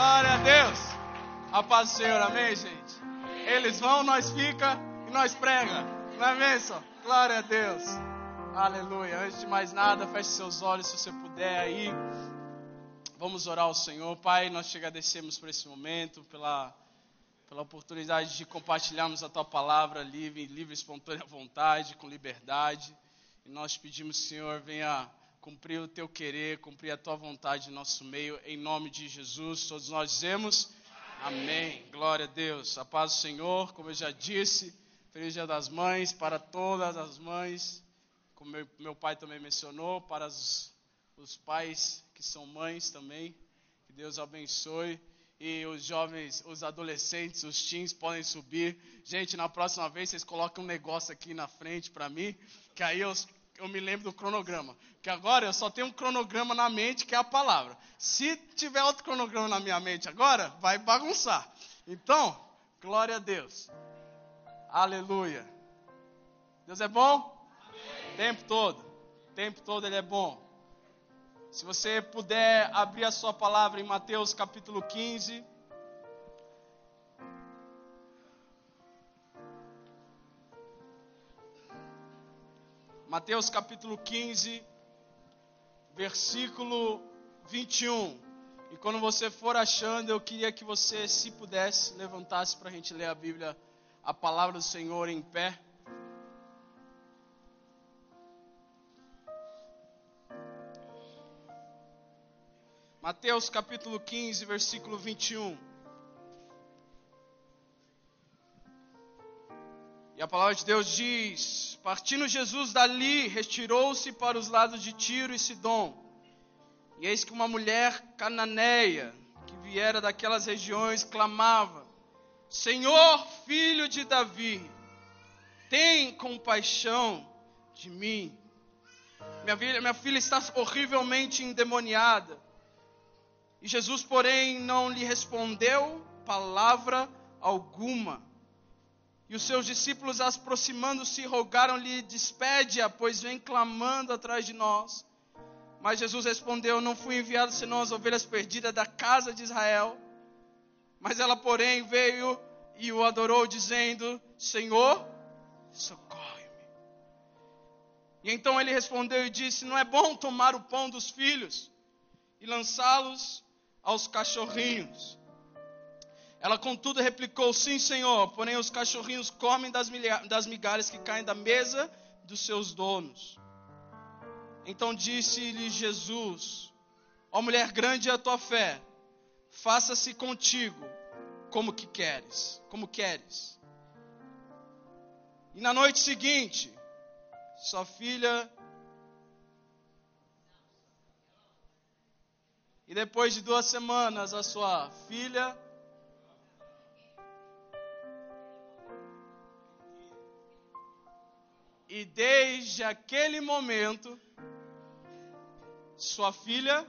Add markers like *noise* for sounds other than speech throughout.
Glória a Deus. A paz do Senhor, amém, gente? Eles vão, nós fica e nós prega. Não é mesmo? Glória a Deus. Aleluia. Antes de mais nada, feche seus olhos se você puder aí. Vamos orar ao Senhor. Pai, nós te agradecemos por esse momento, pela, pela oportunidade de compartilharmos a tua palavra livre, livre, espontânea vontade, com liberdade. E nós pedimos, Senhor, venha cumprir o teu querer, cumprir a tua vontade em nosso meio, em nome de Jesus. Todos nós dizemos amém. amém. Glória a Deus. A paz do Senhor, como eu já disse, feliz dia das mães para todas as mães, como meu, meu pai também mencionou, para os, os pais que são mães também. Que Deus abençoe e os jovens, os adolescentes, os teens podem subir. Gente, na próxima vez vocês colocam um negócio aqui na frente para mim, que aí eu, eu me lembro do cronograma. Que agora eu só tenho um cronograma na mente, que é a palavra. Se tiver outro cronograma na minha mente agora, vai bagunçar. Então, glória a Deus. Aleluia. Deus é bom? Amém. Tempo todo. Tempo todo ele é bom. Se você puder abrir a sua palavra em Mateus capítulo 15. Mateus capítulo 15, versículo 21. E quando você for achando, eu queria que você, se pudesse, levantasse para a gente ler a Bíblia, a palavra do Senhor em pé. Mateus capítulo 15, versículo 21. E a palavra de Deus diz: Partindo Jesus dali, retirou-se para os lados de Tiro e Sidom. E eis que uma mulher cananeia, que viera daquelas regiões, clamava: Senhor, filho de Davi, tem compaixão de mim. Minha filha, minha filha está horrivelmente endemoniada. E Jesus, porém, não lhe respondeu palavra alguma. E os seus discípulos, aproximando-se, rogaram-lhe: Despede-a, pois vem clamando atrás de nós. Mas Jesus respondeu: Não fui enviado senão as ovelhas perdidas da casa de Israel. Mas ela, porém, veio e o adorou, dizendo: Senhor, socorre-me. E então ele respondeu e disse: Não é bom tomar o pão dos filhos e lançá-los aos cachorrinhos. Ela, contudo, replicou: Sim, senhor, porém os cachorrinhos comem das, das migalhas que caem da mesa dos seus donos. Então disse-lhe Jesus: Ó mulher, grande é a tua fé, faça-se contigo como que queres, como queres. E na noite seguinte, sua filha E depois de duas semanas, a sua filha. E desde aquele momento, sua filha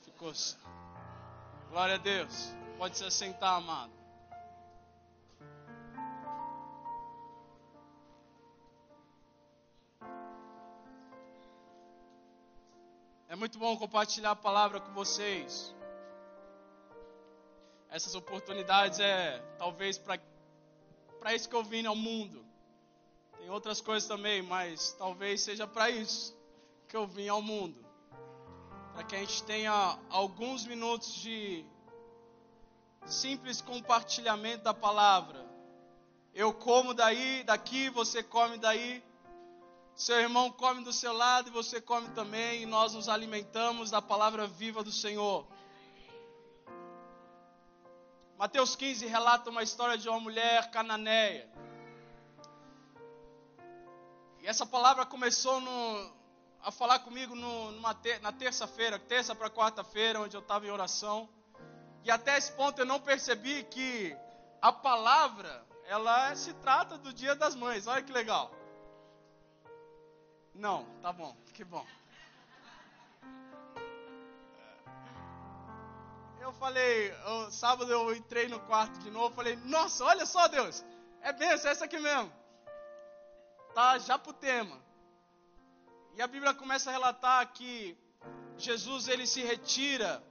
ficou. Glória a Deus. Pode se assentar, amado. É muito bom compartilhar a palavra com vocês. Essas oportunidades é talvez para isso que eu vim ao mundo. Tem outras coisas também, mas talvez seja para isso que eu vim ao mundo. Para que a gente tenha alguns minutos de simples compartilhamento da palavra. Eu como daí, daqui, você come daí. Seu irmão come do seu lado e você come também, e nós nos alimentamos da palavra viva do Senhor. Mateus 15 relata uma história de uma mulher cananeia. E essa palavra começou no, a falar comigo no, ter, na terça-feira, terça para quarta-feira, onde eu estava em oração. E até esse ponto eu não percebi que a palavra, ela se trata do Dia das Mães. Olha que legal. Não, tá bom, que bom. Eu falei, sábado eu entrei no quarto de novo, falei, nossa, olha só Deus, é benção, é essa aqui mesmo. Tá já pro tema. E a Bíblia começa a relatar que Jesus ele se retira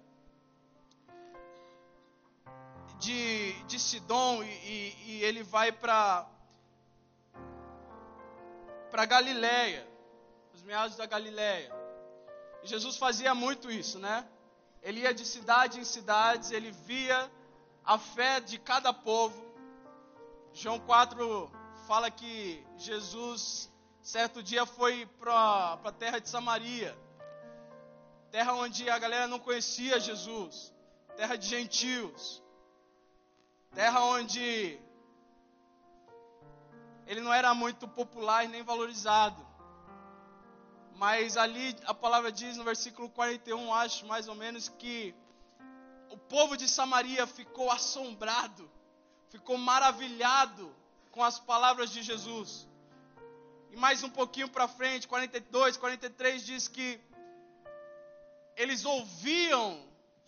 de Sidom e, e, e ele vai para para Galiléia, os meados da Galiléia. Jesus fazia muito isso, né? Ele ia de cidade em cidades, ele via a fé de cada povo. João 4 fala que Jesus, certo dia, foi para a terra de Samaria, terra onde a galera não conhecia Jesus, terra de gentios, terra onde ele não era muito popular nem valorizado. Mas ali a palavra diz no versículo 41, acho mais ou menos, que o povo de Samaria ficou assombrado, ficou maravilhado com as palavras de Jesus. E mais um pouquinho para frente, 42, 43 diz que eles ouviam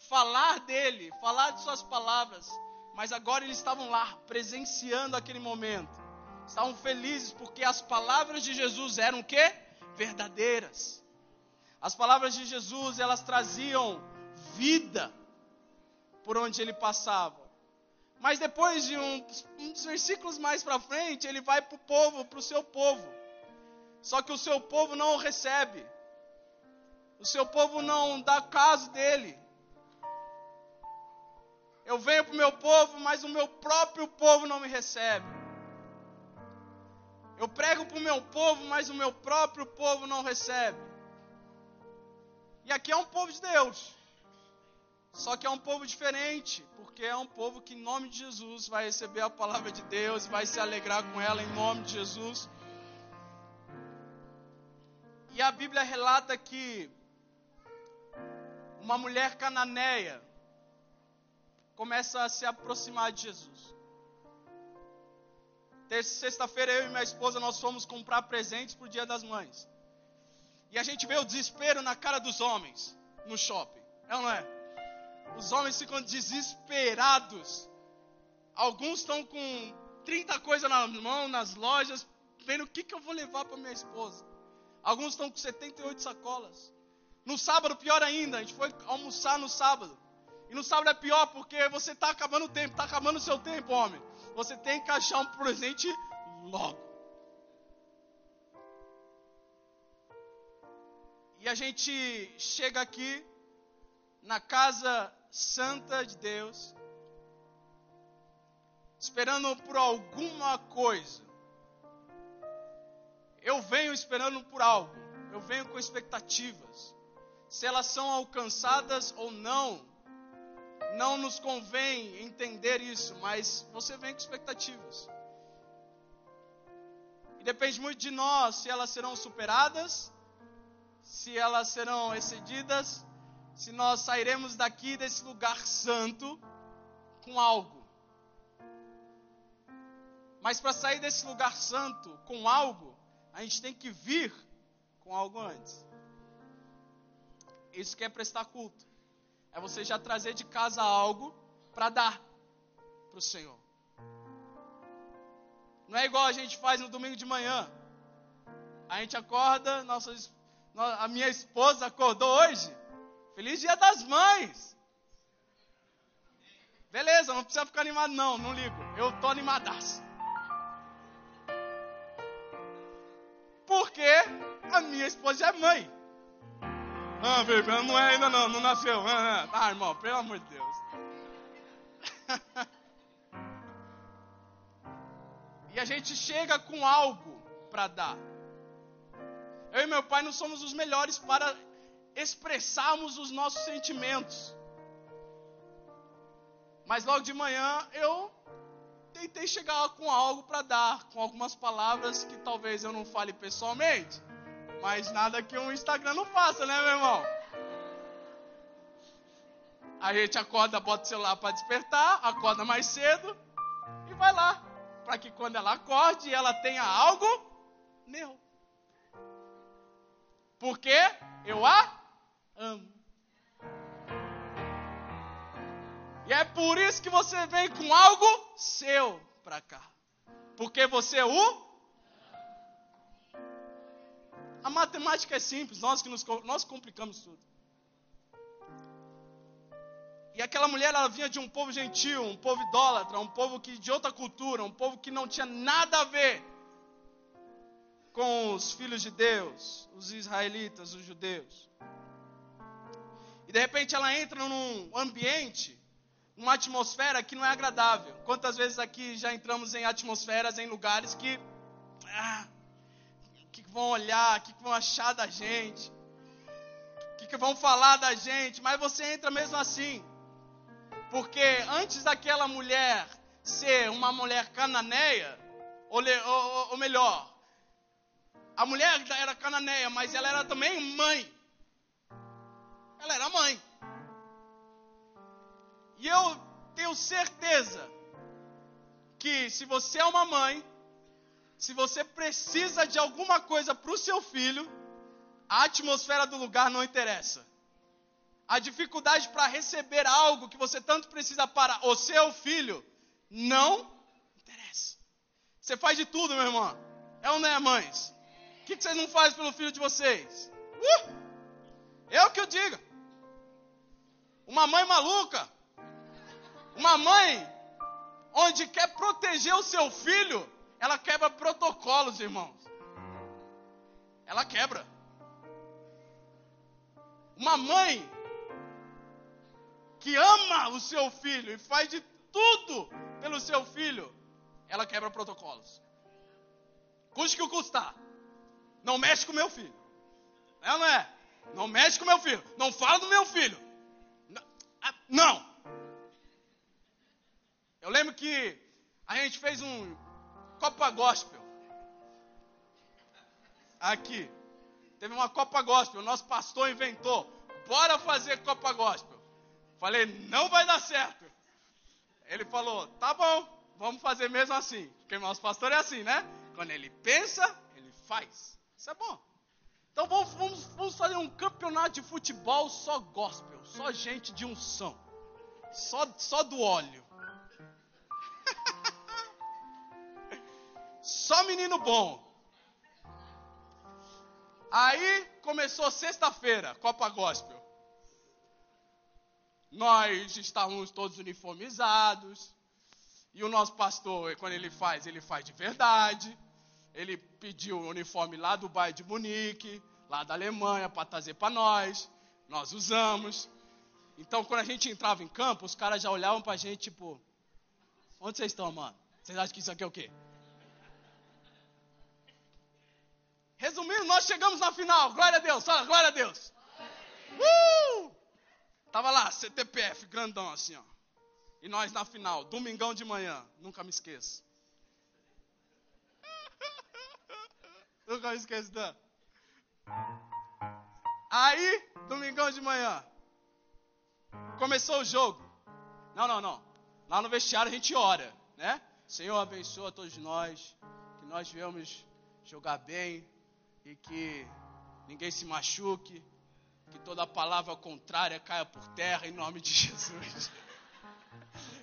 falar dele, falar de suas palavras, mas agora eles estavam lá presenciando aquele momento estavam felizes porque as palavras de Jesus eram o quê? Verdadeiras. As palavras de Jesus, elas traziam vida por onde ele passava. Mas depois de uns, uns versículos mais para frente, ele vai para o povo, para o seu povo. Só que o seu povo não o recebe. O seu povo não dá caso dele. Eu venho para o meu povo, mas o meu próprio povo não me recebe. Eu prego para o meu povo, mas o meu próprio povo não recebe. E aqui é um povo de Deus. Só que é um povo diferente, porque é um povo que, em nome de Jesus, vai receber a palavra de Deus, vai se alegrar com ela em nome de Jesus. E a Bíblia relata que uma mulher cananeia começa a se aproximar de Jesus. Sexta-feira eu e minha esposa nós fomos comprar presentes para o Dia das Mães. E a gente vê o desespero na cara dos homens no shopping. É ou não é? Os homens ficam desesperados. Alguns estão com 30 coisas na mão, nas lojas, vendo o que, que eu vou levar para minha esposa. Alguns estão com 78 sacolas. No sábado, pior ainda, a gente foi almoçar no sábado. E no sábado é pior porque você está acabando o tempo, está acabando o seu tempo, homem você tem que achar um presente logo. E a gente chega aqui na casa santa de Deus, esperando por alguma coisa. Eu venho esperando por algo, eu venho com expectativas. Se elas são alcançadas ou não, não nos convém entender isso, mas você vem com expectativas. E depende muito de nós se elas serão superadas, se elas serão excedidas, se nós sairemos daqui desse lugar santo com algo. Mas para sair desse lugar santo com algo, a gente tem que vir com algo antes. Isso que é prestar culto. É você já trazer de casa algo para dar para o Senhor. Não é igual a gente faz no domingo de manhã. A gente acorda, nossa, a minha esposa acordou hoje. Feliz dia das mães. Beleza, não precisa ficar animado não, não ligo. Eu tô animadaço. Porque a minha esposa já é mãe. Ah, baby, não é ainda não, não nasceu. Ah, ah, irmão, pelo amor de Deus. *laughs* e a gente chega com algo para dar. Eu e meu pai não somos os melhores para expressarmos os nossos sentimentos. Mas logo de manhã eu tentei chegar com algo para dar, com algumas palavras que talvez eu não fale pessoalmente. Mas nada que um Instagram não faça, né, meu irmão? A gente acorda, bota o celular para despertar, acorda mais cedo e vai lá. Para que quando ela acorde, ela tenha algo meu. Porque eu a amo. E é por isso que você vem com algo seu para cá. Porque você o a matemática é simples, nós que nos, nós complicamos tudo. E aquela mulher, ela vinha de um povo gentil, um povo idólatra, um povo que de outra cultura, um povo que não tinha nada a ver com os filhos de Deus, os israelitas, os judeus. De repente ela entra num ambiente, numa atmosfera que não é agradável. Quantas vezes aqui já entramos em atmosferas, em lugares que. Ah, que vão olhar, que vão achar da gente, que vão falar da gente, mas você entra mesmo assim. Porque antes daquela mulher ser uma mulher cananeia, ou, ou, ou melhor, a mulher era cananeia, mas ela era também mãe. Ela era mãe. E eu tenho certeza que se você é uma mãe, se você precisa de alguma coisa para o seu filho, a atmosfera do lugar não interessa a dificuldade para receber algo que você tanto precisa para o seu filho, não interessa. Você faz de tudo, meu irmão. É ou não é, mães? O que, vocês não fazem pelo filho de vocês? Uh! Eu que eu diga. Uma mãe maluca. Uma mãe onde quer proteger o seu filho, ela quebra protocolos, irmãos. Ela quebra. Uma mãe que ama o seu filho e faz de tudo pelo seu filho, ela quebra protocolos. Custe que o custar. Não mexe com meu filho. É ou não é? Não mexe com meu filho. Não fala do meu filho. Não. Eu lembro que a gente fez um Copa Gospel. Aqui. Teve uma Copa Gospel. O nosso pastor inventou. Bora fazer Copa Gospel. Falei, não vai dar certo. Ele falou, tá bom, vamos fazer mesmo assim. Porque nosso pastor é assim, né? Quando ele pensa, ele faz. Isso é bom. Então vamos, vamos, vamos fazer um campeonato de futebol só gospel, só gente de unção. Só, só do óleo. *laughs* só menino bom. Aí começou sexta-feira, Copa Gospel nós estávamos todos uniformizados. E o nosso pastor, quando ele faz, ele faz de verdade. Ele pediu o uniforme lá do bairro de Munique, lá da Alemanha, para trazer para nós. Nós usamos. Então, quando a gente entrava em campo, os caras já olhavam para a gente, tipo: Onde vocês estão, mano? Vocês acham que isso aqui é o quê? Resumindo, nós chegamos na final. Glória a Deus. Fala, glória a Deus. Uh! Tava lá, CTPF, grandão assim, ó. E nós na final, domingão de manhã, nunca me esqueço. Nunca me esqueço. Aí, domingão de manhã, começou o jogo. Não, não, não. Lá no vestiário a gente ora, né? Senhor abençoa todos nós, que nós viemos jogar bem e que ninguém se machuque, que toda palavra contrária caia por terra em nome de *laughs* Jesus.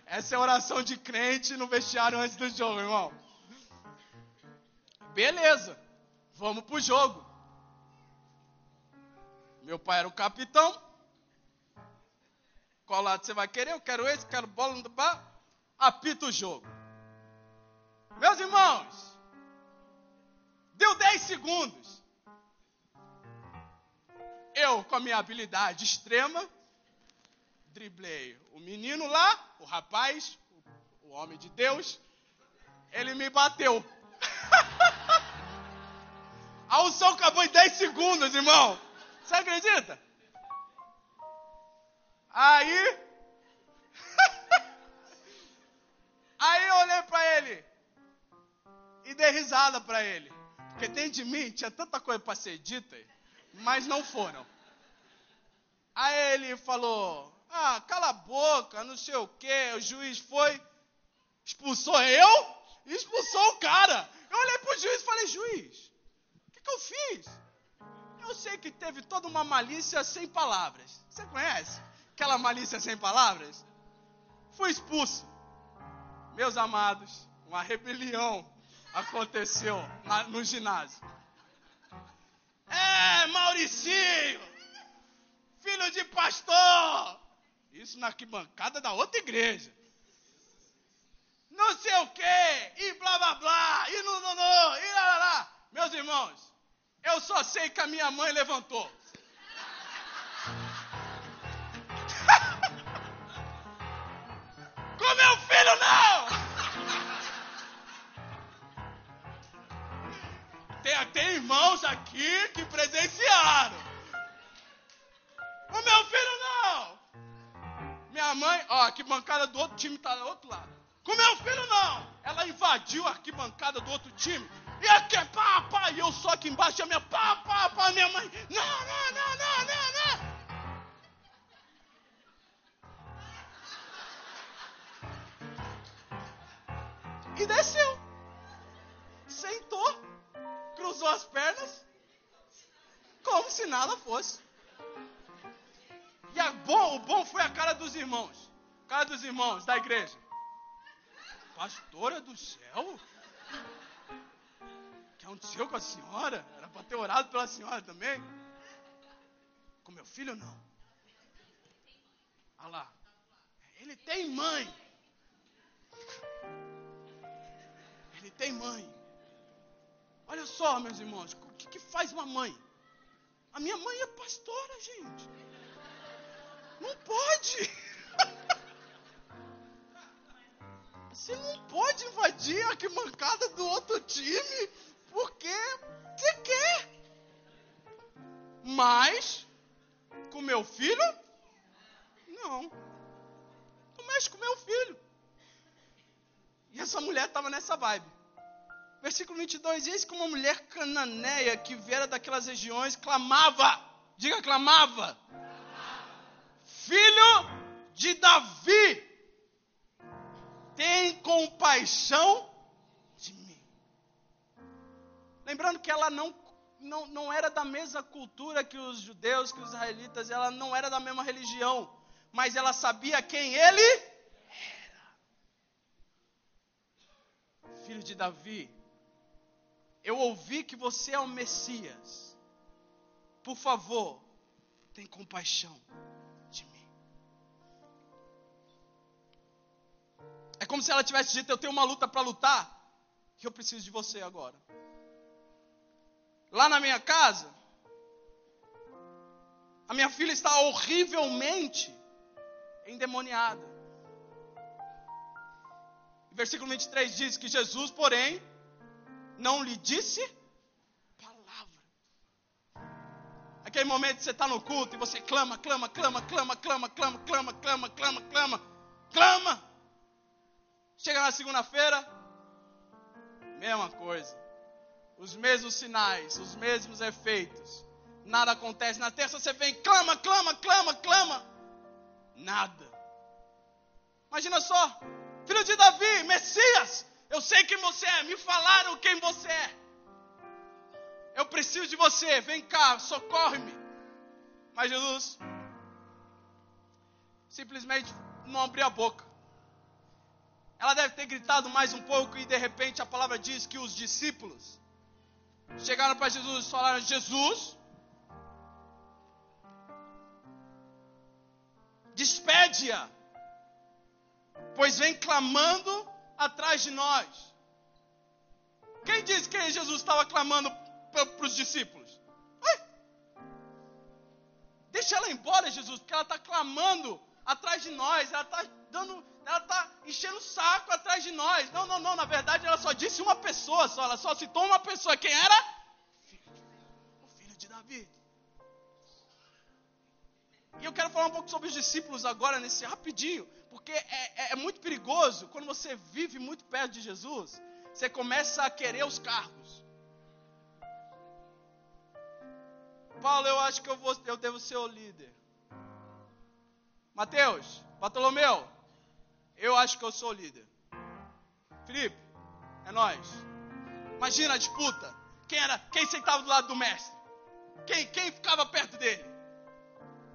Essa é a oração de crente no vestiário antes do jogo, irmão. Beleza, vamos pro jogo. Meu pai era o capitão. Qual lado você vai querer? Eu quero esse, quero bola no bar. Apita o jogo. Meus irmãos, deu 10 segundos. Eu, com a minha habilidade extrema, driblei o menino lá, o rapaz, o homem de Deus, ele me bateu. *laughs* a unção acabou em 10 segundos, irmão. Você acredita? Aí. *laughs* Aí eu olhei para ele e dei risada para ele. Porque dentro de mim tinha tanta coisa para ser dita mas não foram. Aí ele falou: Ah, cala a boca, não sei o que. O juiz foi, expulsou eu e expulsou o cara. Eu olhei pro juiz e falei: Juiz, que, eu fiz? Eu sei que teve toda uma malícia sem palavras. Você conhece? Aquela malícia sem palavras? Fui expulso. Meus amados, uma rebelião aconteceu no ginásio. É, Mauricinho, filho de pastor, Isso na arquibancada da outra igreja. Não sei o quê, e blá blá blá, e não, não, não, e lá, lá, lá. Meus irmãos, eu só sei que a minha mãe levantou. *laughs* Com meu filho, não! Tem, tem irmãos aqui que presenciaram. O meu filho não! Minha mãe, ó, que bancada do outro time tá do outro lado. Com meu filho não! Ela invadiu a arquibancada do outro time. E aqui é pá, pá, e eu só aqui embaixo, a minha pá, pá, pá, minha mãe. Não, não, não, não, não, não. E desceu. Sentou. Cruzou as pernas. Como se nada fosse. E a bom, o bom foi a cara dos irmãos. A cara dos irmãos da igreja. Pastora do céu? Aconteceu com a senhora? Era para ter orado pela senhora também? Com meu filho, não. Olha lá. Ele tem mãe. Ele tem mãe. Olha só, meus irmãos, o que, que faz uma mãe? A minha mãe é pastora, gente. Não pode. *laughs* Você não pode invadir a arquibancada do outro time porque você quer. Mas, com meu filho, não. Não mexe com meu filho. E essa mulher estava nessa vibe. Versículo 22, eis que uma mulher cananeia que viera daquelas regiões clamava, diga clamava, filho de Davi, tem compaixão Lembrando que ela não, não, não era da mesma cultura que os judeus, que os israelitas, ela não era da mesma religião, mas ela sabia quem ele era. Filho de Davi, eu ouvi que você é o Messias. Por favor, tem compaixão de mim. É como se ela tivesse dito: Eu tenho uma luta para lutar, que eu preciso de você agora. Lá na minha casa, a minha filha está horrivelmente endemoniada. Versículo 23 diz que Jesus, porém, não lhe disse. Aquele momento que você está no culto e você clama, clama, clama, clama, clama, clama, clama, clama, clama, clama, clama. Chega na segunda-feira, mesma coisa. Os mesmos sinais, os mesmos efeitos. Nada acontece. Na terça você vem, clama, clama, clama, clama. Nada. Imagina só, filho de Davi, Messias, eu sei quem você é. Me falaram quem você é. Eu preciso de você. Vem cá, socorre-me. Mas Jesus simplesmente não abriu a boca. Ela deve ter gritado mais um pouco e de repente a palavra diz que os discípulos chegaram para Jesus e falaram: Jesus, despede-a, pois vem clamando atrás de nós. Quem disse que Jesus estava clamando para os discípulos? Deixa ela embora, Jesus, porque ela está clamando atrás de nós, ela está dando, ela está enchendo o saco atrás de nós. Não, não, não, na verdade ela só disse uma pessoa só, ela só citou uma pessoa. Quem era? O filho de Davi. E eu quero falar um pouco sobre os discípulos agora, nesse rapidinho, porque é, é, é, muito perigoso quando você vive muito perto de Jesus, você começa a querer os cargos. Paulo, eu acho que eu, vou, eu devo ser o líder. Mateus, Bartolomeu, eu acho que eu sou o líder. Felipe, é nós. Imagina a disputa. Quem era? Quem sentava do lado do mestre? Quem, quem ficava perto dele?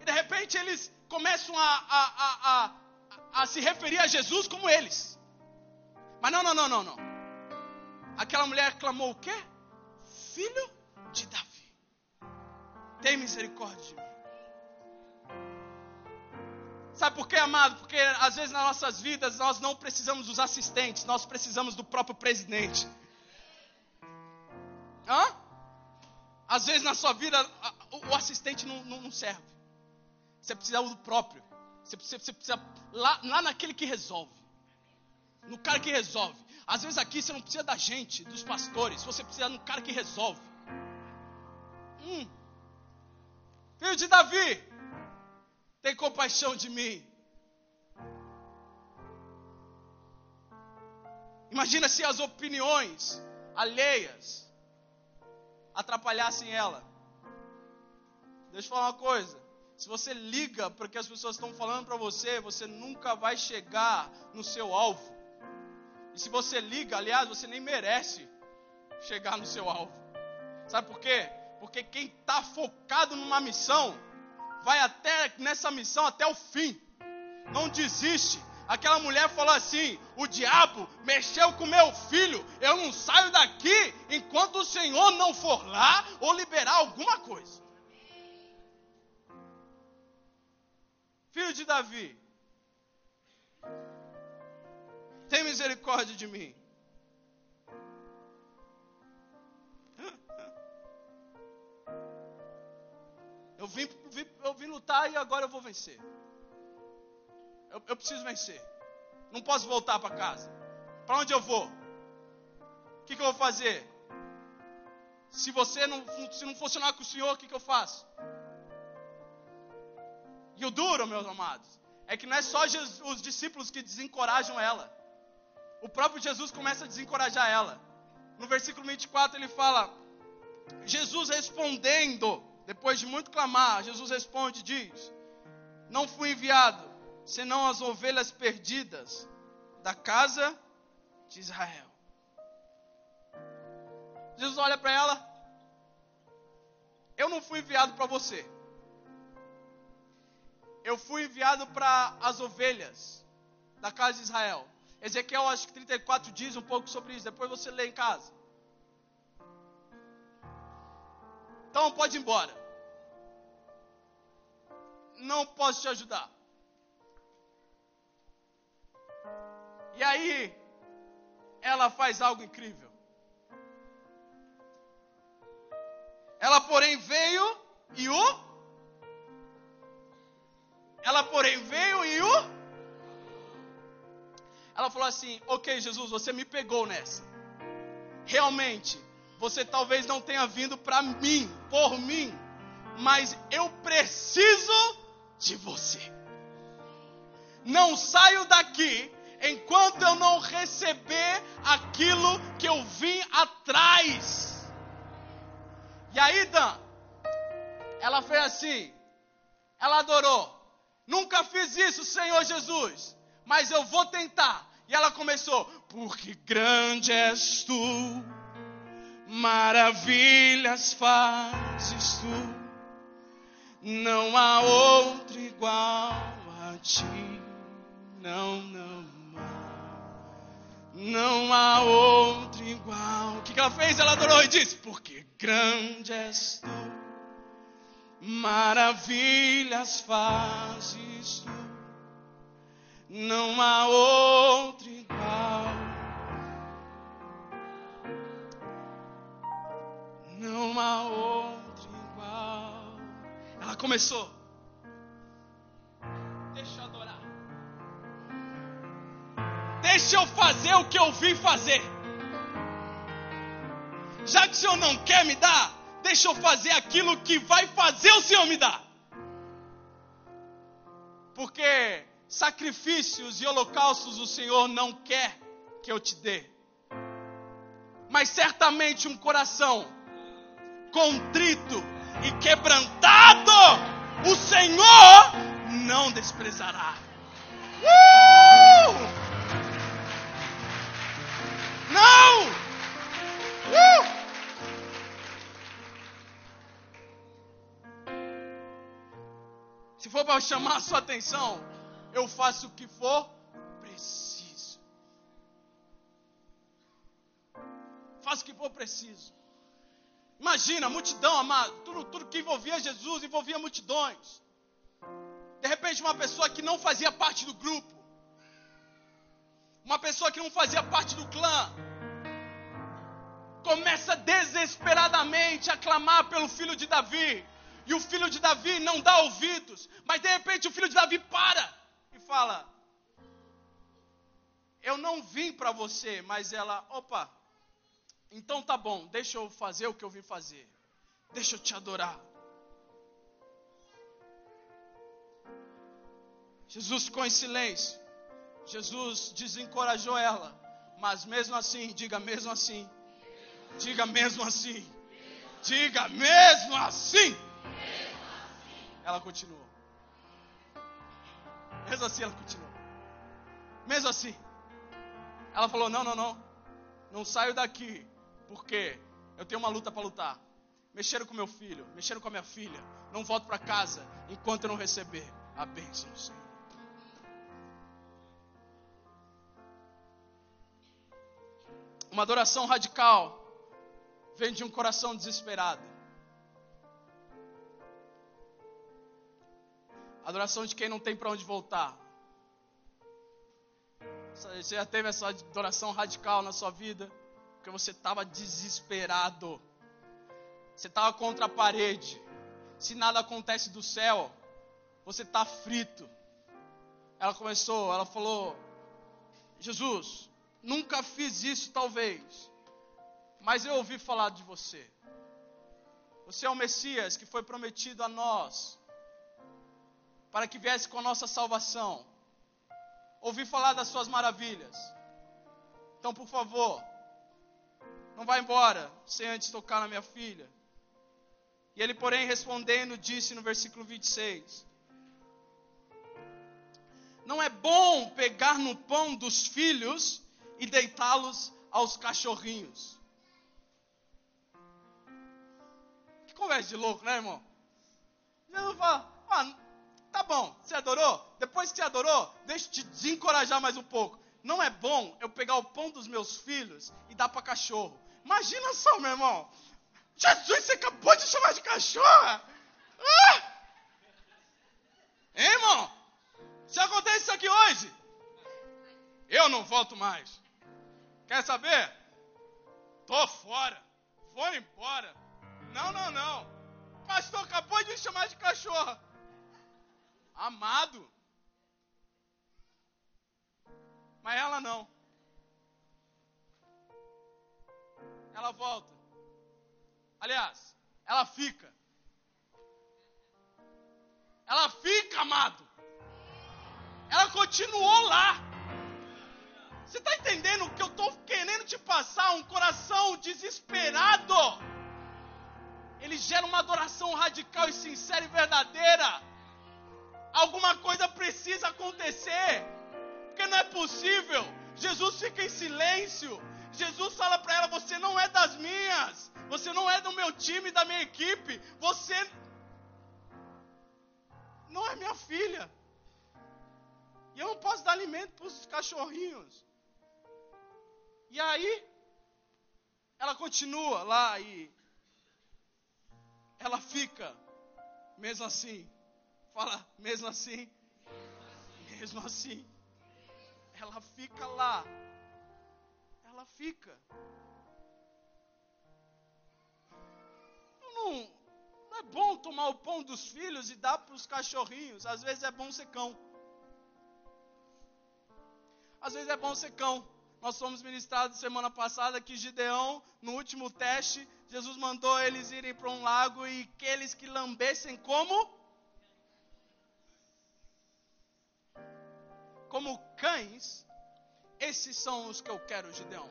de repente eles começam a, a, a, a se referir a Jesus como eles. Mas não, não, não, não, não. Aquela mulher clamou o quê? Filho de Davi. Tem misericórdia de mim. Sabe por quê, amado? Porque às vezes nas nossas vidas nós não precisamos dos assistentes, nós precisamos do próprio presidente. Hã? Às vezes na sua vida o assistente não, não, não serve. Você precisa do próprio. Você precisa, você precisa lá, lá naquele que resolve. No cara que resolve. Às vezes aqui você não precisa da gente, dos pastores. Você precisa no cara que resolve. Hum. Filho de Davi, tem compaixão de mim. Imagina se as opiniões alheias atrapalhassem ela. Deixa eu falar uma coisa. Se você liga para o que as pessoas estão falando para você, você nunca vai chegar no seu alvo. E se você liga, aliás, você nem merece chegar no seu alvo. Sabe por quê? Porque quem está focado numa missão, vai até nessa missão até o fim. Não desiste. Aquela mulher falou assim: o diabo mexeu com meu filho, eu não saio daqui enquanto o Senhor não for lá ou liberar alguma coisa. Filho de Davi, tem misericórdia de mim. Eu vim, eu vim lutar e agora eu vou vencer. Eu, eu preciso vencer. Não posso voltar para casa. Para onde eu vou? O que, que, eu vou fazer? Se você não, se não funcionar com o Senhor, o que, que eu faço? E o duro, meus amados, é que não é só Jesus, os discípulos que desencorajam ela. O próprio Jesus começa a desencorajar ela. No versículo 24 ele fala: Jesus respondendo, depois de muito clamar, Jesus responde: diz: Não fui enviado, senão as ovelhas perdidas da casa de Israel. Jesus olha para ela: Eu não fui enviado para você. Eu fui enviado para as ovelhas da casa de Israel. Ezequiel, acho que 34 diz um pouco sobre isso. Depois você lê em casa. Então pode ir embora. Não posso te ajudar. E aí, ela faz algo incrível. Ela, porém, veio e o. Ela, porém, veio e o ela falou assim: Ok, Jesus, você me pegou nessa. Realmente, você talvez não tenha vindo para mim, por mim, mas eu preciso de você. Não saio daqui enquanto eu não receber aquilo que eu vim atrás. E aí, Dan, ela fez assim, ela adorou. Nunca fiz isso, Senhor Jesus, mas eu vou tentar. E ela começou: Porque grande és tu, maravilhas fazes tu, não há outro igual a ti. Não, não há, não há outro igual. O que ela fez? Ela adorou e disse: Porque grande és tu, maravilhas fazes tu não há outro igual. Não há outro igual. Ela começou. Deixa eu adorar. Deixa eu fazer o que eu vim fazer. Já que o Senhor não quer me dar, deixa eu fazer aquilo que vai fazer o Senhor me dar. Porque sacrifícios e holocaustos o Senhor não quer que eu te dê. Mas certamente um coração contrito e quebrantado, o Senhor não desprezará. Uh! Não! Uh! Se for para chamar a sua atenção, eu faço o que for preciso. Faço o que for preciso. Imagina, multidão, amado. Tudo, tudo que envolvia Jesus envolvia multidões. De repente, uma pessoa que não fazia parte do grupo, uma pessoa que não fazia parte do clã, começa desesperadamente a clamar pelo filho de Davi. E o filho de Davi não dá ouvidos, mas de repente o filho de Davi para e fala: Eu não vim para você, mas ela, opa, então tá bom, deixa eu fazer o que eu vim fazer, deixa eu te adorar. Jesus ficou em silêncio. Jesus desencorajou ela. Mas mesmo assim, diga mesmo assim. Diga mesmo assim. Diga mesmo assim. Ela continuou. Mesmo assim, ela continuou. Mesmo assim. Ela falou: Não, não, não. Não saio daqui. Porque eu tenho uma luta para lutar. Mexeram com meu filho. Mexeram com a minha filha. Não volto para casa enquanto eu não receber a bênção do Senhor. Uma adoração radical vem de um coração desesperado. Adoração de quem não tem para onde voltar. Você já teve essa adoração radical na sua vida? Porque você estava desesperado. Você estava contra a parede. Se nada acontece do céu, você está frito. Ela começou, ela falou: Jesus, Nunca fiz isso, talvez. Mas eu ouvi falar de você. Você é o Messias que foi prometido a nós. Para que viesse com a nossa salvação. Ouvi falar das suas maravilhas. Então, por favor, não vá embora sem antes tocar na minha filha. E ele, porém, respondendo, disse no versículo 26: Não é bom pegar no pão dos filhos e deitá-los aos cachorrinhos. Que conversa de louco, né, irmão? Jesus fala: ah, tá bom, você adorou? Depois que você adorou, deixa eu te desencorajar mais um pouco. Não é bom eu pegar o pão dos meus filhos e dar para cachorro. Imagina só, meu irmão. Jesus, você acabou de chamar de cachorra? Ah! Hein, irmão? Se acontece isso aqui hoje, eu não volto mais. Quer saber? Tô fora. Vou embora. Não, não, não. Pastor acabou de me chamar de cachorro. Amado. Mas ela não. Ela volta. Aliás, ela fica. Ela fica, amado. Ela continuou lá. Você está entendendo que eu estou querendo te passar? Um coração desesperado. Ele gera uma adoração radical e sincera e verdadeira. Alguma coisa precisa acontecer. Porque não é possível. Jesus fica em silêncio. Jesus fala para ela: Você não é das minhas. Você não é do meu time, da minha equipe. Você não é minha filha. E eu não posso dar alimento para os cachorrinhos. E aí, ela continua lá e ela fica, mesmo assim. Fala, mesmo assim. Mesmo assim. Ela fica lá. Ela fica. Não, não é bom tomar o pão dos filhos e dar para os cachorrinhos. Às vezes é bom ser cão. Às vezes é bom ser cão. Nós fomos ministrados semana passada que Gideão, no último teste, Jesus mandou eles irem para um lago e aqueles que lambessem como? Como cães, esses são os que eu quero, Gideão.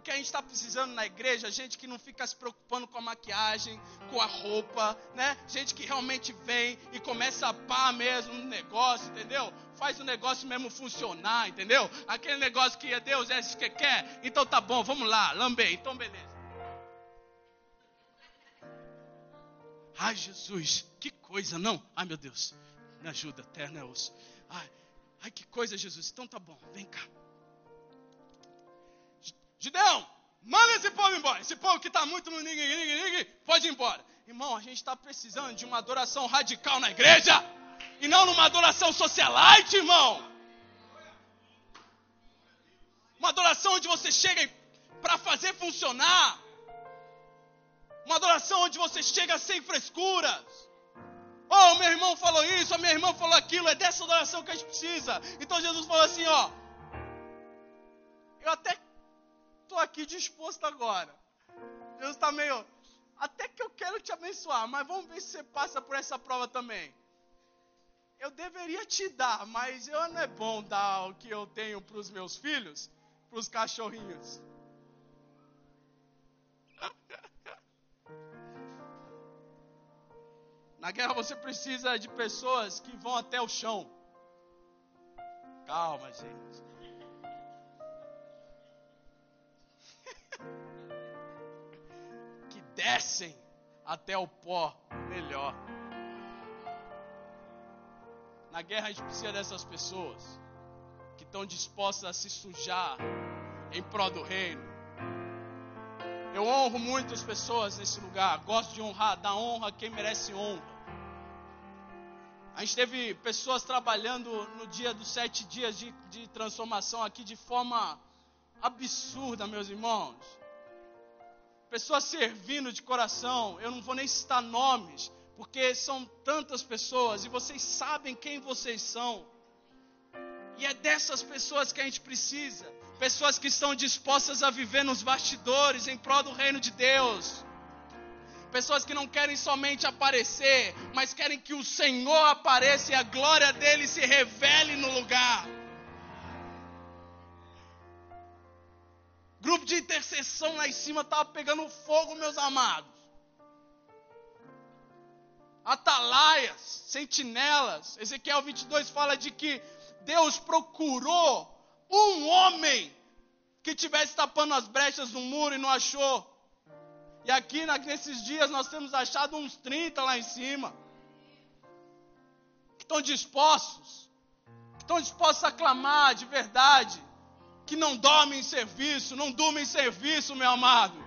Porque a gente está precisando na igreja gente que não fica se preocupando com a maquiagem, com a roupa, né? Gente que realmente vem e começa a pá mesmo no negócio, entendeu? Faz o negócio mesmo funcionar, entendeu? Aquele negócio que é Deus, é isso que quer. Então tá bom, vamos lá, lambei. Então beleza. Ai, Jesus, que coisa, não? Ai, meu Deus, me ajuda, terra é osso. Ai, ai, que coisa, Jesus. Então tá bom, vem cá. Gideão, manda esse povo embora. Esse povo que está muito no nigue, pode ir embora. Irmão, a gente está precisando de uma adoração radical na igreja. E não numa adoração socialite, irmão. Uma adoração onde você chega para fazer funcionar. Uma adoração onde você chega sem frescuras. Oh, meu irmão falou isso, a minha irmã falou aquilo. É dessa adoração que a gente precisa. Então Jesus falou assim: ó. Eu até estou aqui disposto agora. Deus está meio. Até que eu quero te abençoar, mas vamos ver se você passa por essa prova também. Eu deveria te dar, mas eu não é bom dar o que eu tenho para os meus filhos, para os cachorrinhos. *laughs* Na guerra você precisa de pessoas que vão até o chão. Calma, gente. Descem até o pó melhor. Na guerra a gente precisa dessas pessoas que estão dispostas a se sujar em prol do reino. Eu honro muitas pessoas nesse lugar. Gosto de honrar, dar honra a quem merece honra. A gente teve pessoas trabalhando no dia dos sete dias de, de transformação aqui de forma absurda, meus irmãos. Pessoas servindo de coração. Eu não vou nem citar nomes, porque são tantas pessoas e vocês sabem quem vocês são. E é dessas pessoas que a gente precisa pessoas que estão dispostas a viver nos bastidores em prol do reino de Deus. Pessoas que não querem somente aparecer, mas querem que o Senhor apareça e a glória dele se revele no lugar. Grupo de intercessão lá em cima estava pegando fogo, meus amados. Atalaias, sentinelas. Ezequiel 22 fala de que Deus procurou um homem que tivesse tapando as brechas no muro e não achou. E aqui nesses dias nós temos achado uns 30 lá em cima. Que estão dispostos. Que estão dispostos a clamar de verdade. Que não dormem em serviço. Não dormem em serviço, meu amado.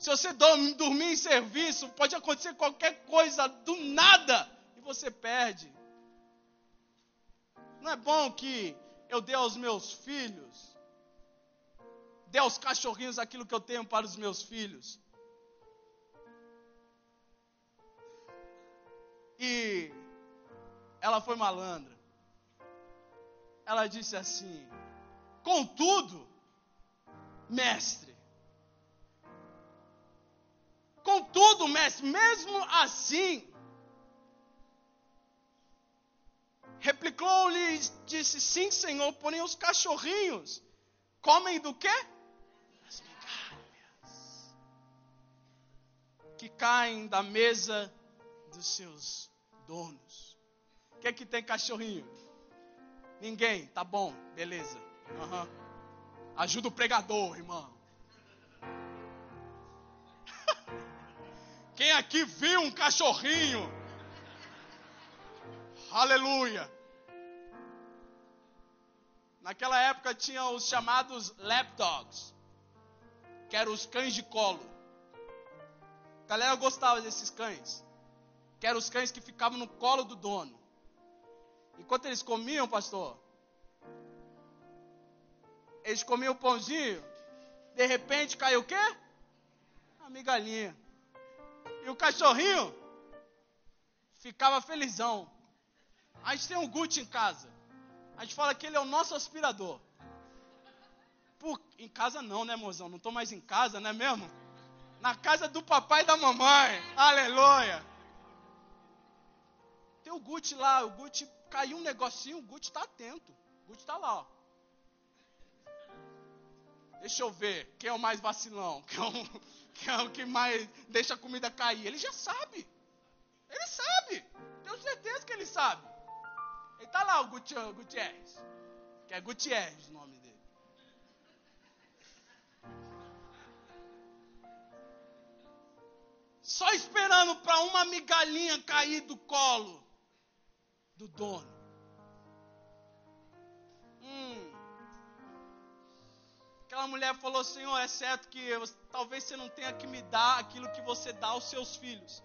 Se você dormir em serviço, pode acontecer qualquer coisa do nada e você perde. Não é bom que eu dei aos meus filhos, dei aos cachorrinhos aquilo que eu tenho para os meus filhos. E ela foi malandra. Ela disse assim: Contudo, mestre, contudo, mestre, mesmo assim, Replicou-lhe e disse: Sim, Senhor, porém os cachorrinhos comem do quê? As migalhas que caem da mesa dos seus donos. O que é que tem cachorrinho? Ninguém, tá bom, beleza. Uhum. Ajuda o pregador, irmão. *laughs* Quem aqui viu um cachorrinho? Aleluia. Naquela época tinha os chamados lapdogs, que eram os cães de colo. A galera gostava desses cães, que eram os cães que ficavam no colo do dono. Enquanto eles comiam, pastor, eles comiam o pãozinho, de repente caiu o quê? A migalhinha. E o cachorrinho ficava felizão. A gente tem um Gucci em casa. A gente fala que ele é o nosso aspirador. Por, em casa não, né, mozão? Não estou mais em casa, não é mesmo? Na casa do papai e da mamãe. Aleluia. Tem o Gucci lá, o Gucci caiu um negocinho, o Gucci está atento. O Gucci está lá, ó. Deixa eu ver quem é o mais vacilão, quem é o, quem é o que mais deixa a comida cair. Ele já sabe. Ele sabe. Tenho certeza que ele sabe. Ele está lá, o Gutierrez. Que é Gutierrez o nome dele. Só esperando para uma migalhinha cair do colo do dono. Aquela mulher falou: Senhor, é certo que eu, talvez você não tenha que me dar aquilo que você dá aos seus filhos.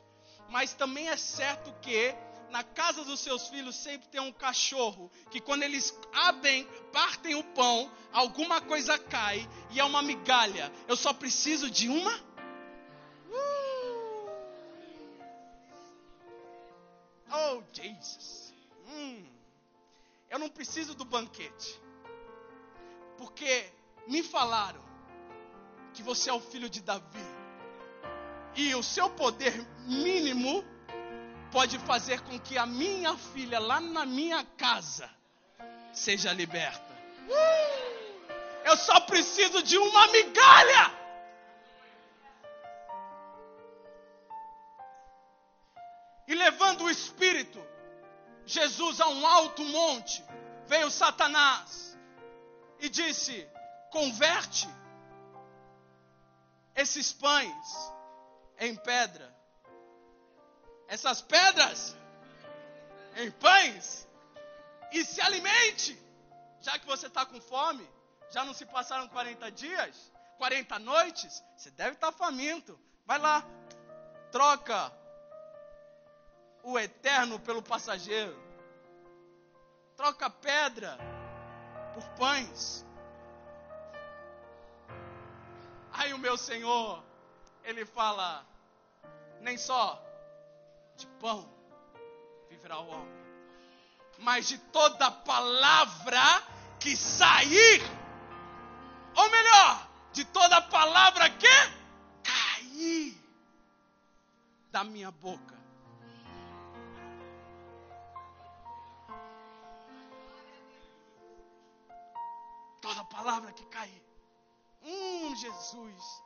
Mas também é certo que na casa dos seus filhos sempre tem um cachorro que quando eles abrem, partem o pão, alguma coisa cai e é uma migalha. Eu só preciso de uma. Uh! Oh, Jesus. Hum. Eu não preciso do banquete. Porque me falaram que você é o filho de Davi. E o seu poder mínimo pode fazer com que a minha filha lá na minha casa seja liberta. Eu só preciso de uma migalha. E levando o espírito, Jesus a um alto monte, veio Satanás e disse: Converte esses pães em pedra essas pedras em pães e se alimente, já que você está com fome. Já não se passaram 40 dias, 40 noites, você deve estar tá faminto. Vai lá, troca o eterno pelo passageiro, troca pedra por pães. Aí o meu Senhor, ele fala, nem só de pão viverá o homem, mas de toda palavra que sair, ou melhor, de toda palavra que cair da minha boca. Toda palavra que cair. Hum, Jesus.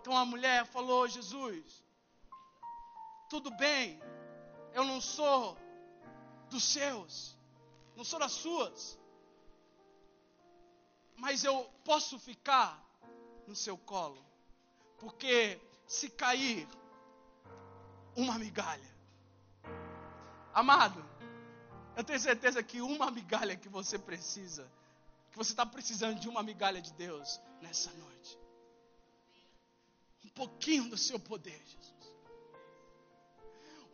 Então a mulher falou: Jesus, tudo bem, eu não sou dos seus, não sou das suas, mas eu posso ficar no seu colo, porque se cair uma migalha, amado, eu tenho certeza que uma migalha que você precisa, que você está precisando de uma migalha de Deus nessa noite, um pouquinho do seu poder, Jesus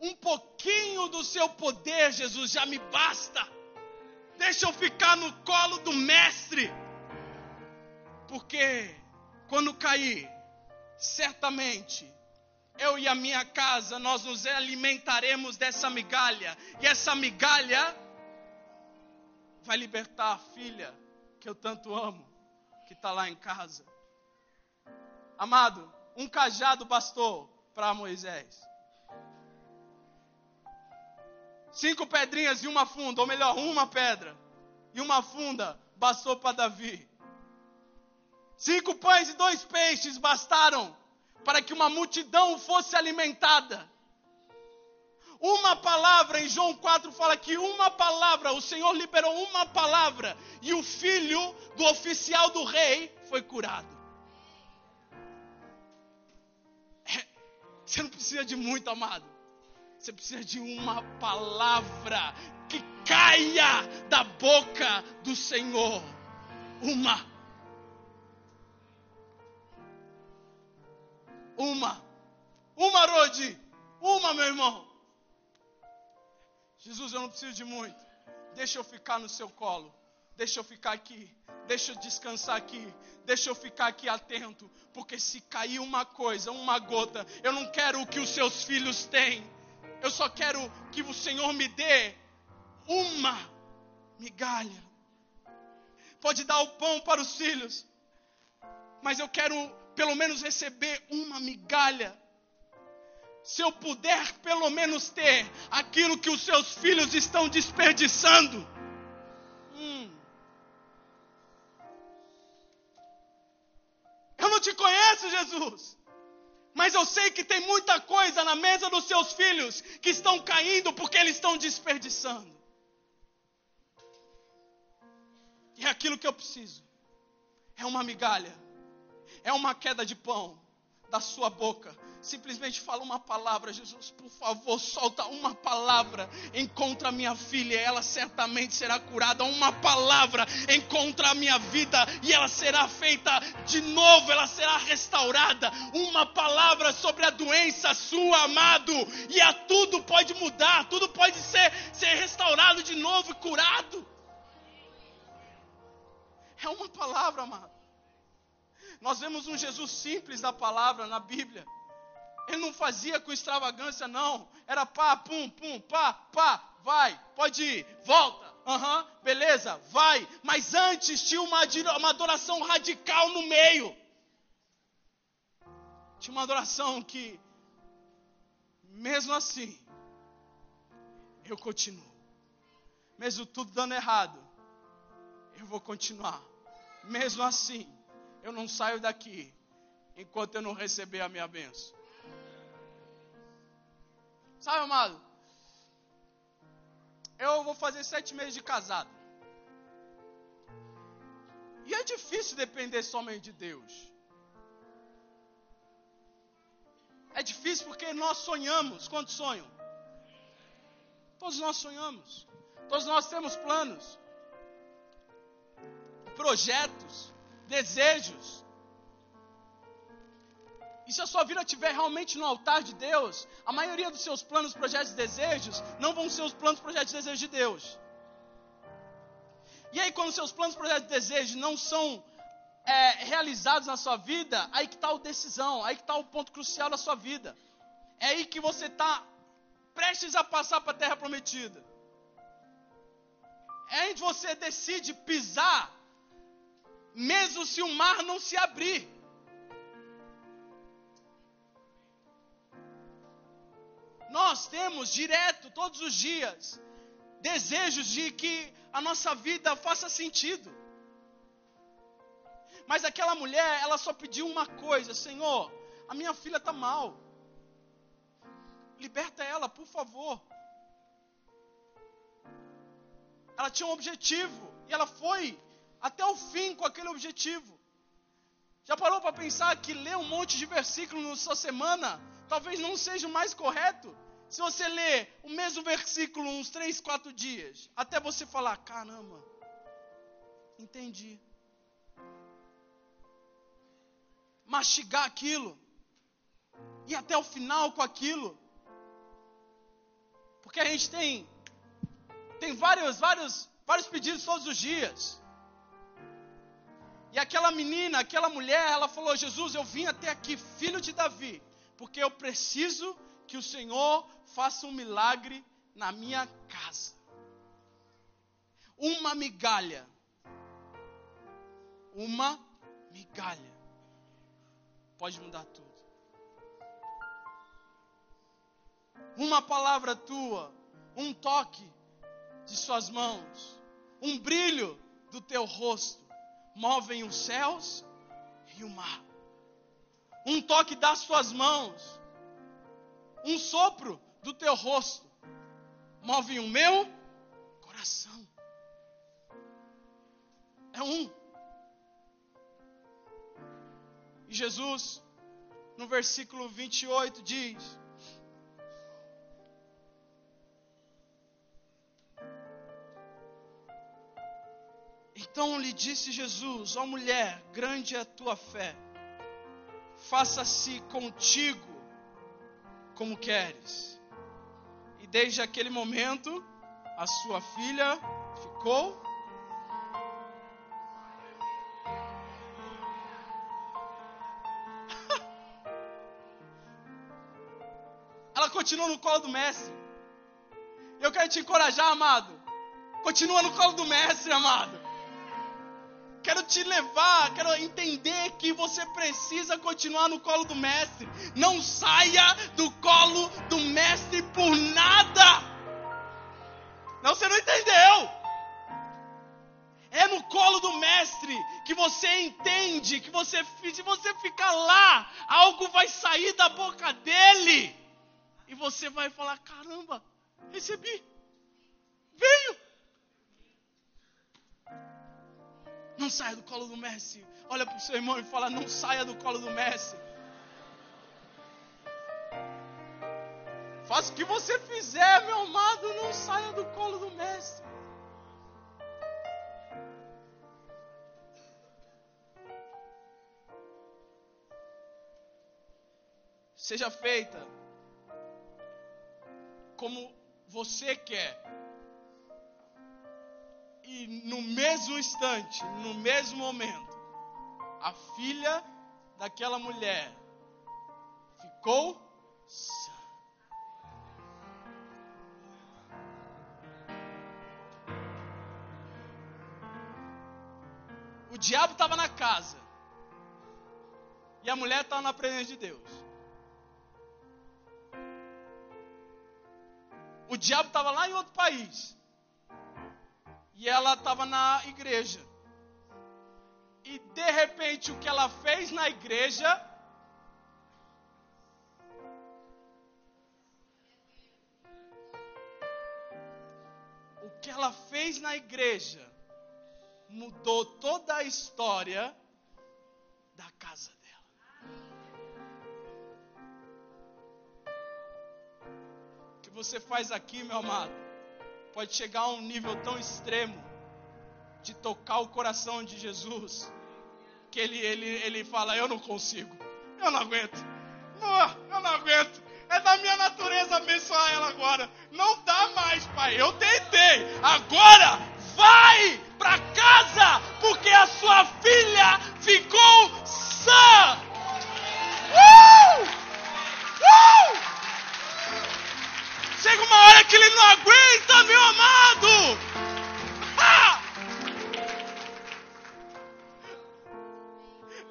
um pouquinho do seu poder, Jesus, já me basta. Deixa eu ficar no colo do Mestre. Porque quando cair, certamente eu e a minha casa, nós nos alimentaremos dessa migalha. E essa migalha vai libertar a filha que eu tanto amo, que está lá em casa. Amado, um cajado bastou para Moisés. Cinco pedrinhas e uma funda, ou melhor, uma pedra e uma funda bastou para Davi. Cinco pães e dois peixes bastaram para que uma multidão fosse alimentada. Uma palavra, em João 4 fala que uma palavra, o Senhor liberou uma palavra, e o filho do oficial do rei foi curado. É, *laughs* você não precisa de muito, amado. Você precisa de uma palavra que caia da boca do Senhor. Uma. Uma. Uma, Rode. Uma, meu irmão. Jesus, eu não preciso de muito. Deixa eu ficar no seu colo. Deixa eu ficar aqui. Deixa eu descansar aqui. Deixa eu ficar aqui atento. Porque se cair uma coisa, uma gota, eu não quero o que os seus filhos têm. Eu só quero que o Senhor me dê uma migalha. Pode dar o pão para os filhos, mas eu quero pelo menos receber uma migalha. Se eu puder pelo menos ter aquilo que os seus filhos estão desperdiçando. Hum. Eu não te conheço, Jesus. Mas eu sei que tem muita coisa na mesa dos seus filhos que estão caindo porque eles estão desperdiçando. E é aquilo que eu preciso. É uma migalha. É uma queda de pão da sua boca. Simplesmente fala uma palavra, Jesus, por favor, solta uma palavra. Encontra a minha filha, ela certamente será curada. Uma palavra encontra a minha vida e ela será feita de novo, ela será restaurada. Uma palavra sobre a doença sua, amado, e a tudo pode mudar, tudo pode ser, ser restaurado de novo e curado. É uma palavra, amado. Nós vemos um Jesus simples da palavra na Bíblia. Ele não fazia com extravagância, não. Era pá, pum, pum, pá, pá, vai, pode ir, volta. Aham, uhum, beleza, vai. Mas antes tinha uma, uma adoração radical no meio. Tinha uma adoração que, mesmo assim, eu continuo. Mesmo tudo dando errado, eu vou continuar. Mesmo assim, eu não saio daqui enquanto eu não receber a minha bênção. Sabe, amado? Eu vou fazer sete meses de casado. E é difícil depender somente de Deus. É difícil porque nós sonhamos. Quantos sonham? Todos nós sonhamos. Todos nós temos planos, projetos, desejos. E se a sua vida estiver realmente no altar de Deus, a maioria dos seus planos, projetos e desejos não vão ser os planos, projetos e desejos de Deus. E aí, quando seus planos, projetos e desejos não são é, realizados na sua vida, aí que está a decisão, aí que está o ponto crucial da sua vida. É aí que você está prestes a passar para a terra prometida. É que você decide pisar, mesmo se o mar não se abrir. nós temos direto, todos os dias, desejos de que a nossa vida faça sentido. Mas aquela mulher, ela só pediu uma coisa: Senhor, a minha filha está mal. Liberta ela, por favor. Ela tinha um objetivo e ela foi até o fim com aquele objetivo. Já parou para pensar que ler um monte de versículos na sua semana talvez não seja o mais correto. Se você ler o mesmo versículo uns três, quatro dias, até você falar, caramba, entendi. Mastigar aquilo. E até o final com aquilo. Porque a gente tem tem vários, vários, vários pedidos todos os dias. E aquela menina, aquela mulher, ela falou: Jesus, eu vim até aqui, filho de Davi, porque eu preciso que o Senhor faça um milagre na minha casa. Uma migalha. Uma migalha. Pode mudar tudo. Uma palavra tua, um toque de suas mãos, um brilho do teu rosto, movem os céus e o mar. Um toque das suas mãos, um sopro do teu rosto move o meu coração. É um. E Jesus, no versículo 28, diz: Então lhe disse Jesus: Ó oh, mulher, grande é a tua fé, faça-se contigo como queres. E desde aquele momento, a sua filha ficou. *laughs* Ela continua no colo do mestre. Eu quero te encorajar, amado. Continua no colo do mestre, amado. Quero te levar, quero entender que você precisa continuar no colo do mestre. Não saia do colo do mestre por nada. Não, você não entendeu. É no colo do mestre que você entende que você, se você ficar lá, algo vai sair da boca dele. E você vai falar: caramba, recebi. Veio. Não saia do colo do Messi. Olha para o seu irmão e fala: Não saia do colo do Messi. Faça o que você fizer, meu amado, não saia do colo do Mestre. Seja feita como você quer e no mesmo instante, no mesmo momento, a filha daquela mulher ficou sã. O diabo estava na casa. E a mulher estava na presença de Deus. O diabo estava lá em outro país. E ela estava na igreja. E de repente o que ela fez na igreja O que ela fez na igreja mudou toda a história da casa dela. O que você faz aqui, meu amado, pode chegar a um nível tão extremo de tocar o coração de Jesus, que ele, ele, ele fala: Eu não consigo, eu não aguento, eu não aguento. É da minha natureza abençoar ela agora. Não dá mais, pai. Eu tentei. Agora vai para casa, porque a sua filha ficou sã. Uh! Uh! Chega uma hora que ele não aguenta, meu amado. Ah!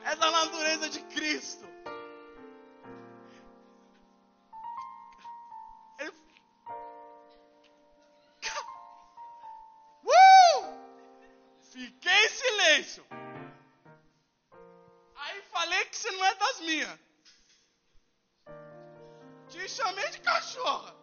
É da natureza de Cristo. Ele... Uh! Fiquei em silêncio. Aí falei que você não é das minhas. Te chamei de cachorra.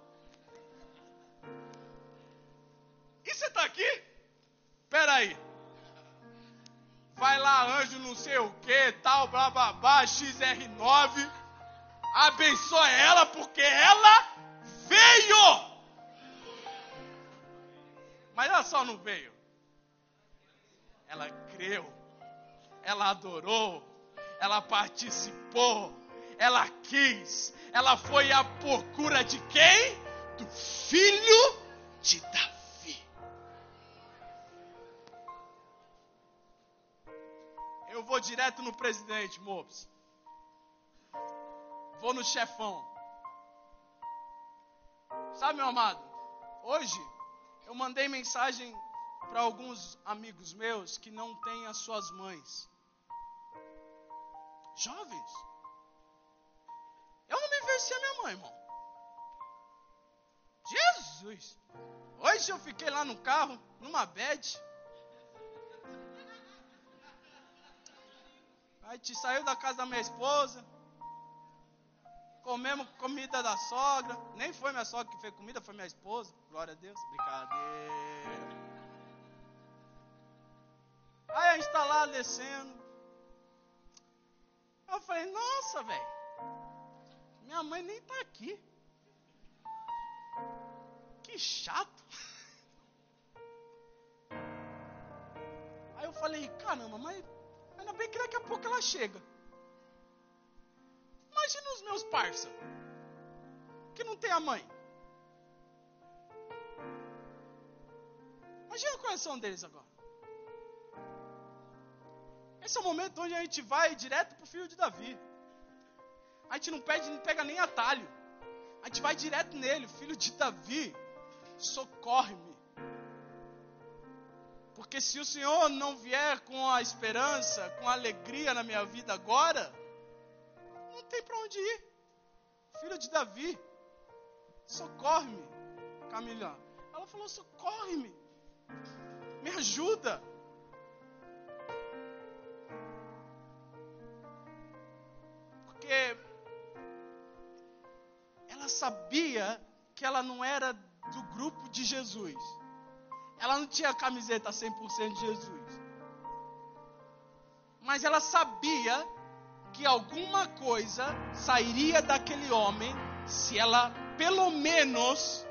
Anjo não sei o que, tal, blá blá blá, XR9. Abençoa ela porque ela veio. Mas ela só não veio. Ela creu. Ela adorou. Ela participou. Ela quis. Ela foi à procura de quem? Do filho de Davi. Vou direto no presidente, Mobs. Vou no chefão. Sabe, meu amado? Hoje eu mandei mensagem para alguns amigos meus que não têm as suas mães. Jovens. Eu não me venci a minha mãe, irmão. Jesus. Hoje eu fiquei lá no carro, numa bed. A gente saiu da casa da minha esposa. Comemos comida da sogra. Nem foi minha sogra que fez comida, foi minha esposa. Glória a Deus. Brincadeira. Aí a gente está lá descendo. Eu falei, nossa, velho. Minha mãe nem está aqui. Que chato. *laughs* Aí eu falei, caramba, mas ainda bem que daqui a pouco ela chega. Imagina os meus parça que não tem a mãe. Imagina o coração deles agora. Esse é o momento onde a gente vai direto para o filho de Davi. A gente não pede, não pega nem atalho. A gente vai direto nele, filho de Davi, socorre-me. Porque se o Senhor não vier com a esperança, com a alegria na minha vida agora, não tem para onde ir. Filho de Davi, socorre-me, Camila. Ela falou: socorre-me, me ajuda. Porque ela sabia que ela não era do grupo de Jesus. Ela não tinha camiseta 100% de Jesus. Mas ela sabia que alguma coisa sairia daquele homem se ela pelo menos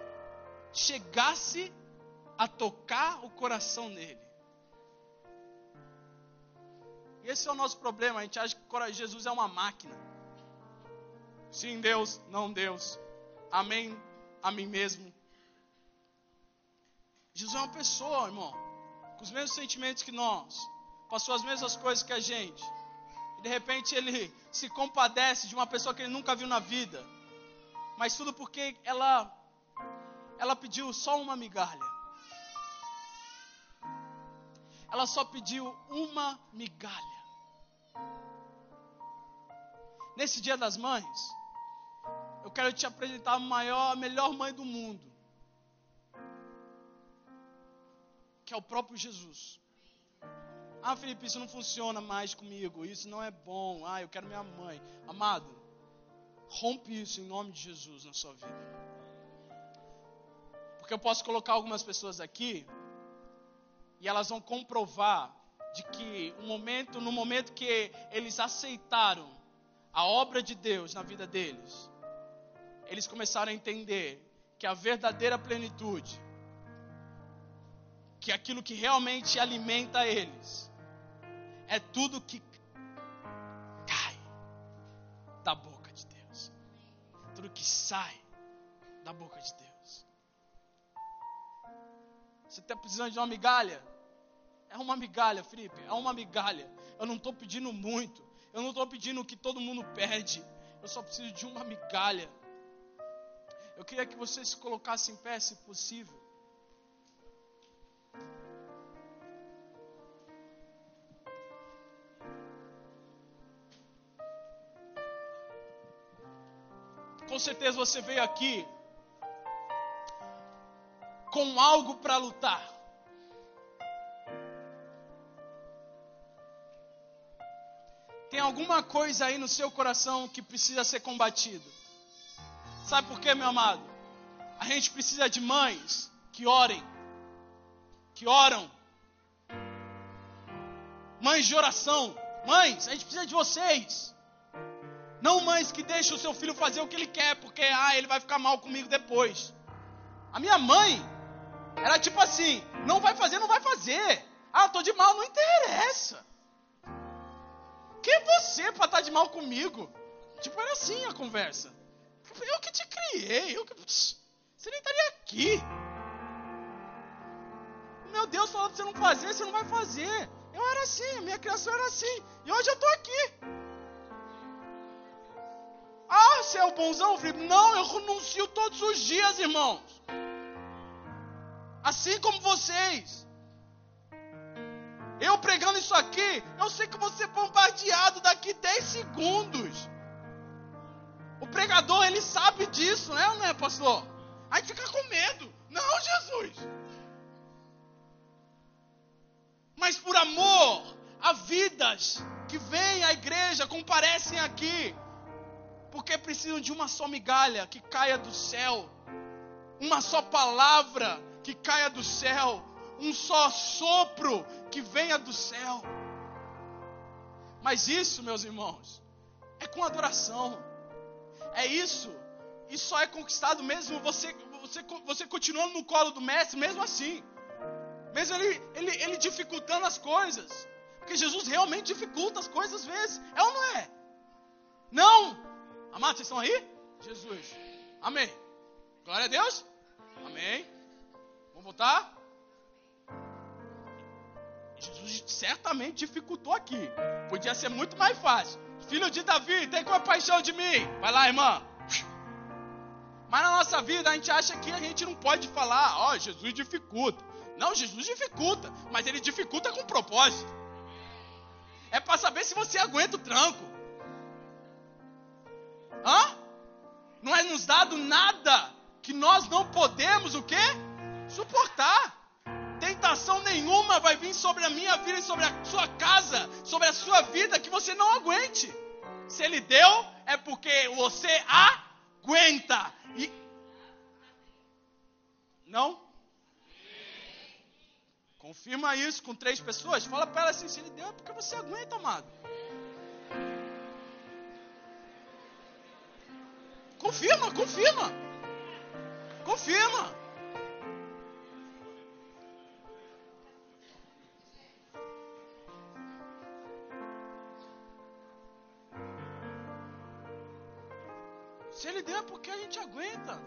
chegasse a tocar o coração dele. Esse é o nosso problema. A gente acha que Jesus é uma máquina. Sim, Deus, não Deus. Amém, a mim mesmo. Jesus é uma pessoa, irmão, com os mesmos sentimentos que nós, passou as mesmas coisas que a gente. E de repente ele se compadece de uma pessoa que ele nunca viu na vida. Mas tudo porque ela ela pediu só uma migalha. Ela só pediu uma migalha. Nesse Dia das Mães, eu quero te apresentar a maior, a melhor mãe do mundo. Que é o próprio Jesus. Ah, Felipe, isso não funciona mais comigo. Isso não é bom. Ah, eu quero minha mãe. Amado, rompe isso em nome de Jesus na sua vida. Porque eu posso colocar algumas pessoas aqui e elas vão comprovar de que o momento, no momento que eles aceitaram a obra de Deus na vida deles, eles começaram a entender que a verdadeira plenitude, que aquilo que realmente alimenta eles, é tudo que cai da boca de Deus, tudo que sai da boca de Deus. Você está precisando de uma migalha? É uma migalha, Felipe, é uma migalha. Eu não estou pedindo muito, eu não estou pedindo o que todo mundo pede, eu só preciso de uma migalha. Eu queria que você se colocasse em pé, se possível. Com certeza você veio aqui com algo para lutar. Tem alguma coisa aí no seu coração que precisa ser combatido. Sabe por quê, meu amado? A gente precisa de mães que orem, que oram. Mães de oração. Mães, a gente precisa de vocês. Não mães que deixam o seu filho fazer o que ele quer, porque ah, ele vai ficar mal comigo depois. A minha mãe era tipo assim: não vai fazer, não vai fazer. Ah, tô de mal, não interessa. Quem é você para estar tá de mal comigo? Tipo, era assim a conversa. Eu que te criei. Eu que... Você nem estaria aqui. Meu Deus falou pra você não fazer, você não vai fazer. Eu era assim, minha criação era assim. E hoje eu estou aqui. Você é o bonzão, Felipe? Não, eu renuncio todos os dias, irmãos. Assim como vocês. Eu pregando isso aqui, eu sei que vou ser bombardeado daqui 10 segundos. O pregador, ele sabe disso, né, não é, pastor? Aí fica com medo. Não, Jesus. Mas por amor a vidas que vêm à igreja, comparecem aqui, porque precisam de uma só migalha que caia do céu, uma só palavra que caia do céu, um só sopro que venha do céu. Mas isso, meus irmãos, é com adoração. É isso. E só é conquistado mesmo você, você, você continuando no colo do mestre, mesmo assim. Mesmo ele, ele, ele dificultando as coisas. Porque Jesus realmente dificulta as coisas às vezes. É ou não é? Não! Amados, vocês estão aí? Jesus. Amém. Glória a Deus. Amém. Vamos voltar? Jesus certamente dificultou aqui. Podia ser muito mais fácil. Filho de Davi, tem compaixão de mim. Vai lá, irmã. Mas na nossa vida a gente acha que a gente não pode falar, ó, oh, Jesus dificulta. Não, Jesus dificulta, mas ele dificulta com propósito. É para saber se você aguenta o tranco. Hã? Não é nos dado nada que nós não podemos o quê? Suportar. Tentação nenhuma vai vir sobre a minha vida e sobre a sua casa, sobre a sua vida que você não aguente. Se ele deu, é porque você aguenta. E... Não? Confirma isso com três pessoas. Fala para ela assim: se ele deu, é porque você aguenta, amado. Confirma, confirma. Confirma. Se ele deu é porque a gente aguenta.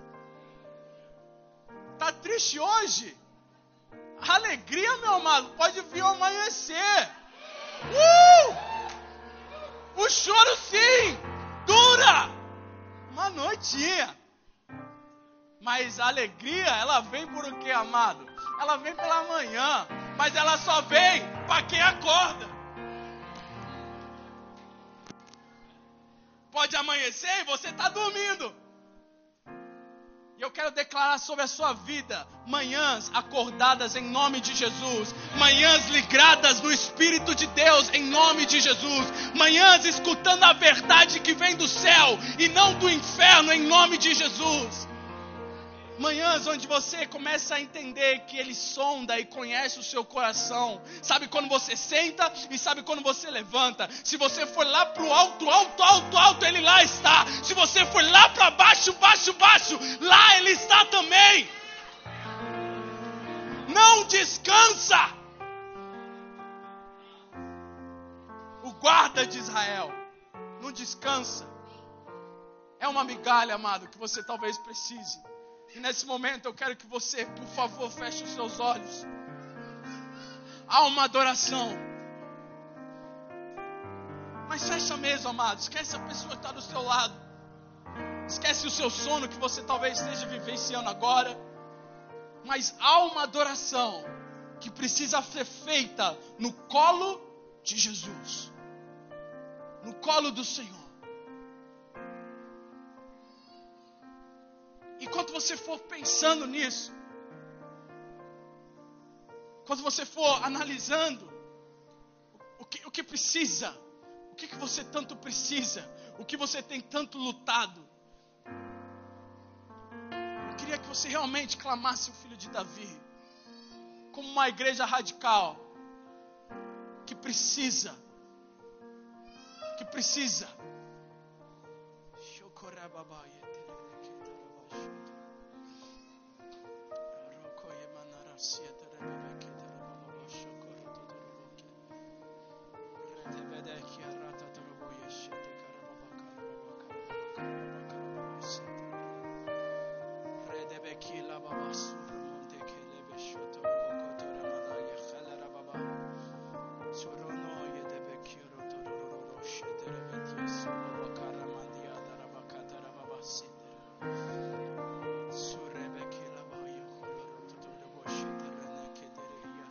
Tá triste hoje? Alegria, meu amado, pode vir ao amanhecer. Uh! O choro sim, dura uma noitinha. Mas a alegria, ela vem por o que, amado? Ela vem pela manhã, mas ela só vem para quem acorda. Pode amanhecer e você está dormindo. E eu quero declarar sobre a sua vida manhãs acordadas em nome de Jesus, manhãs ligadas no Espírito de Deus em nome de Jesus, manhãs escutando a verdade que vem do céu e não do inferno em nome de Jesus. Manhãs onde você começa a entender que Ele sonda e conhece o seu coração. Sabe quando você senta e sabe quando você levanta. Se você for lá para o alto, alto, alto, alto, Ele lá está. Se você for lá para baixo, baixo, baixo, lá Ele está também. Não descansa. O guarda de Israel não descansa. É uma migalha, amado, que você talvez precise. E nesse momento eu quero que você, por favor, feche os seus olhos. Há uma adoração. Mas fecha mesmo, amado. Esquece a pessoa que está do seu lado. Esquece o seu sono que você talvez esteja vivenciando agora. Mas há uma adoração que precisa ser feita no colo de Jesus. No colo do Senhor. Enquanto você for pensando nisso, quando você for analisando o que, o que precisa, o que, que você tanto precisa, o que você tem tanto lutado, eu queria que você realmente clamasse o filho de Davi, como uma igreja radical, que precisa, que precisa. Roko je manarasie